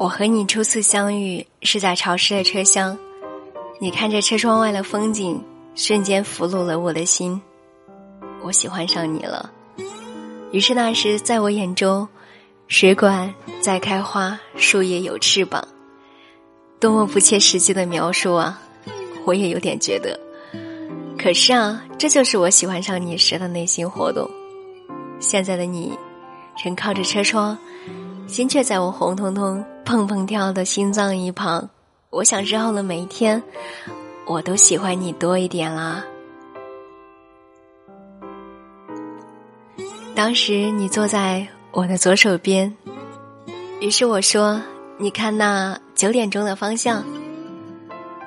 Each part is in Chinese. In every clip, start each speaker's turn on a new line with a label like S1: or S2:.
S1: 我和你初次相遇是在潮湿的车厢，你看着车窗外的风景，瞬间俘虏了我的心，我喜欢上你了。于是那时，在我眼中，水管在开花，树叶有翅膀，多么不切实际的描述啊！我也有点觉得，可是啊，这就是我喜欢上你时的内心活动。现在的你，仍靠着车窗。心却在我红彤彤、砰砰跳的心脏一旁。我想之后的每一天，我都喜欢你多一点啦。当时你坐在我的左手边，于是我说：“你看那九点钟的方向。”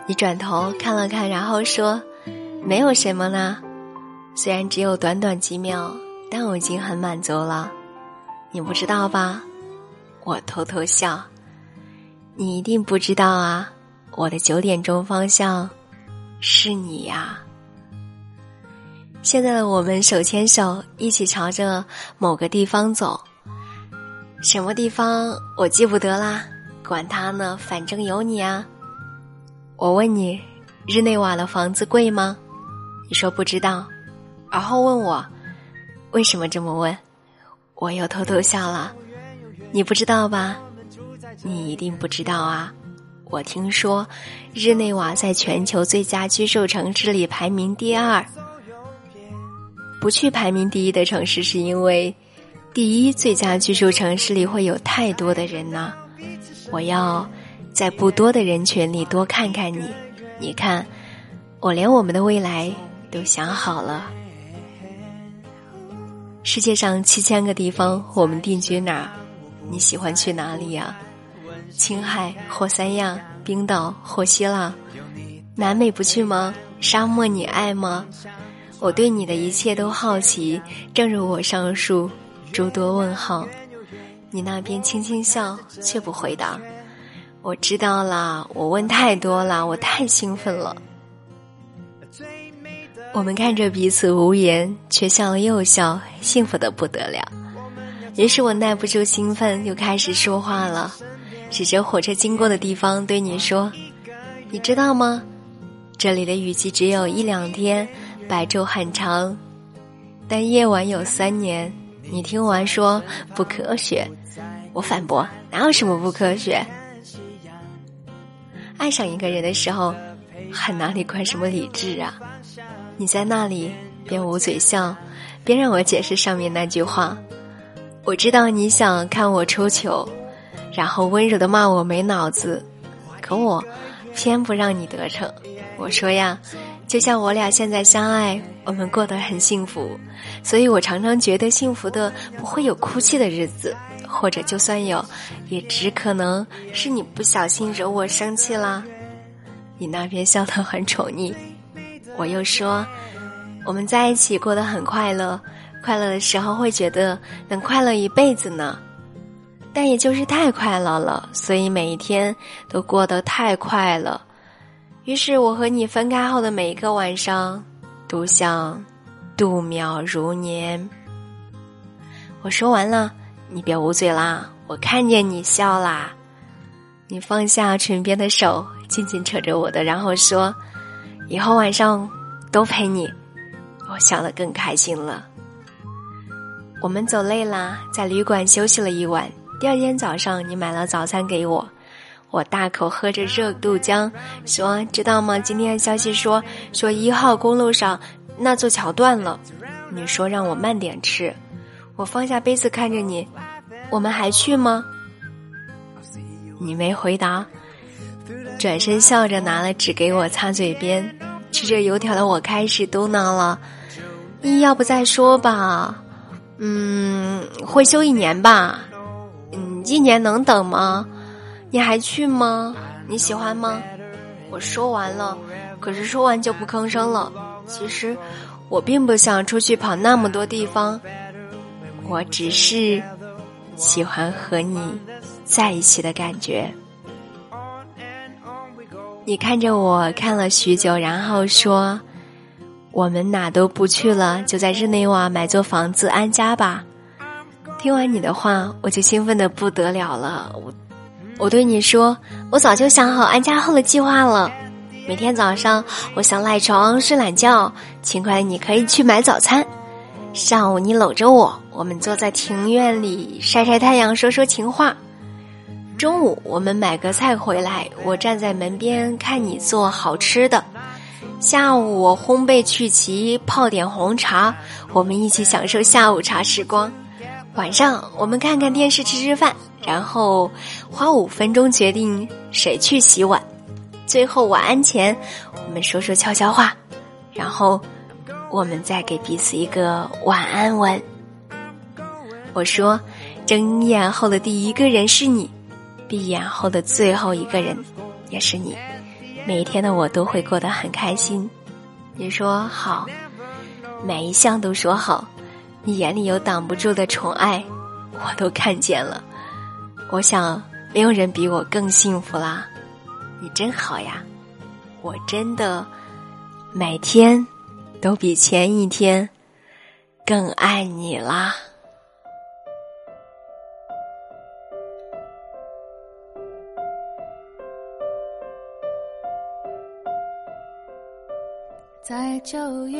S1: 你转头看了看，然后说：“没有什么啦，虽然只有短短几秒，但我已经很满足了。你不知道吧？”我偷偷笑，你一定不知道啊！我的九点钟方向是你呀。现在的我们手牵手，一起朝着某个地方走。什么地方我记不得啦，管他呢，反正有你啊。我问你，日内瓦的房子贵吗？你说不知道，然后问我为什么这么问，我又偷偷笑了。你不知道吧？你一定不知道啊！我听说，日内瓦在全球最佳居住城市里排名第二。不去排名第一的城市，是因为第一最佳居住城市里会有太多的人呢。我要在不多的人群里多看看你。你看，我连我们的未来都想好了。世界上七千个地方，我们定居哪儿？你喜欢去哪里呀？青海或三亚、冰岛或希腊，南美不去吗？沙漠你爱吗？我对你的一切都好奇，正如我上述诸多问号。你那边轻轻笑，却不回答。我知道啦，我问太多了，我太兴奋了。我们看着彼此无言，却笑了又笑，幸福的不得了。于是我耐不住兴奋，又开始说话了，指着火车经过的地方对你说：“你知道吗？这里的雨季只有一两天，白昼很长，但夜晚有三年。”你听完说不科学，我反驳：“哪有什么不科学？爱上一个人的时候，还哪里管什么理智啊？”你在那里边捂嘴笑，边让我解释上面那句话。我知道你想看我出糗，然后温柔的骂我没脑子，可我偏不让你得逞。我说呀，就像我俩现在相爱，我们过得很幸福，所以我常常觉得幸福的不会有哭泣的日子，或者就算有，也只可能是你不小心惹我生气啦。你那边笑得很宠溺，我又说，我们在一起过得很快乐。快乐的时候会觉得能快乐一辈子呢，但也就是太快乐了，所以每一天都过得太快了。于是我和你分开后的每一个晚上，都像度秒如年。我说完了，你别捂嘴啦，我看见你笑啦。你放下唇边的手，紧紧扯着我的，然后说：“以后晚上都陪你。”我笑得更开心了。我们走累了，在旅馆休息了一晚。第二天早上，你买了早餐给我，我大口喝着热豆浆，说：“知道吗？今天消息说，说一号公路上那座桥断了。”你说让我慢点吃。我放下杯子看着你，我们还去吗？你没回答，转身笑着拿了纸给我擦嘴边。吃着油条的我开始嘟囔了：“你要不再说吧？”嗯，会休一年吧？嗯，一年能等吗？你还去吗？你喜欢吗？我说完了，可是说完就不吭声了。其实我并不想出去跑那么多地方，我只是喜欢和你在一起的感觉。你看着我看了许久，然后说。我们哪都不去了，就在日内瓦买座房子安家吧。听完你的话，我就兴奋的不得了了。我我对你说，我早就想好安家后的计划了。每天早上，我想赖床睡懒觉，勤快你可以去买早餐。上午你搂着我，我们坐在庭院里晒晒太阳，说说情话。中午我们买个菜回来，我站在门边看你做好吃的。下午我烘焙曲奇，泡点红茶，我们一起享受下午茶时光。晚上我们看看电视，吃吃饭，然后花五分钟决定谁去洗碗。最后晚安前，我们说说悄悄话，然后我们再给彼此一个晚安吻。我说，睁眼后的第一个人是你，闭眼后的最后一个人也是你。每一天的我都会过得很开心。你说好，每一项都说好，你眼里有挡不住的宠爱，我都看见了。我想，没有人比我更幸福啦。你真好呀，我真的每天都比前一天更爱你啦。
S2: 在九月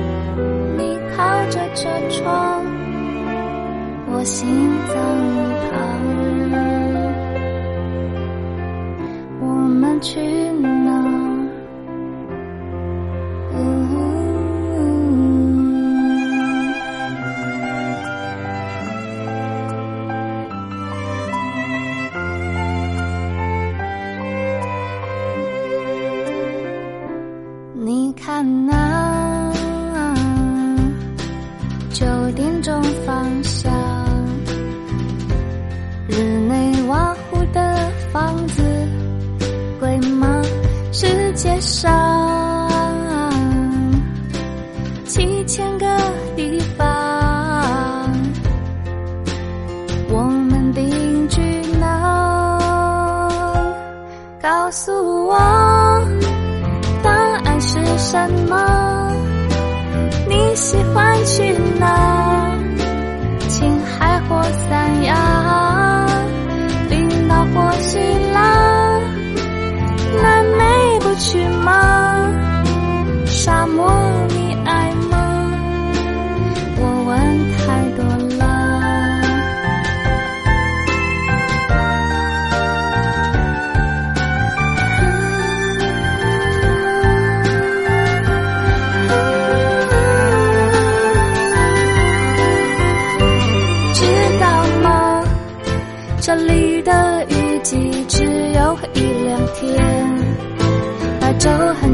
S2: 着车窗，我心脏一旁。去哪？你九点钟方向，日内瓦湖的房子。贵吗？世界上七千个地方，我们定居哪？告诉我答案是什么？你喜欢去哪？青海或三亚，冰岛或希